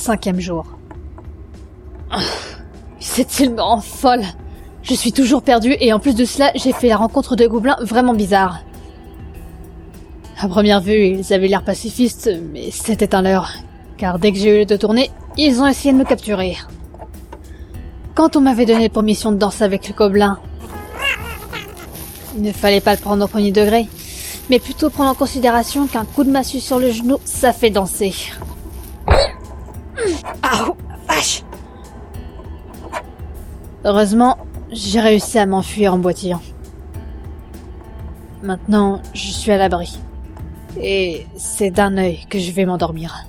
Cinquième jour. Cette île me rend folle. Je suis toujours perdue et en plus de cela, j'ai fait la rencontre de gobelins vraiment bizarres. À première vue, ils avaient l'air pacifistes, mais c'était un leurre. Car dès que j'ai eu le de tourner, ils ont essayé de me capturer. Quand on m'avait donné pour mission de danser avec le gobelin, il ne fallait pas le prendre au premier degré, mais plutôt prendre en considération qu'un coup de massue sur le genou, ça fait danser. Heureusement, j'ai réussi à m'enfuir en boitillant. Maintenant, je suis à l'abri. Et c'est d'un œil que je vais m'endormir.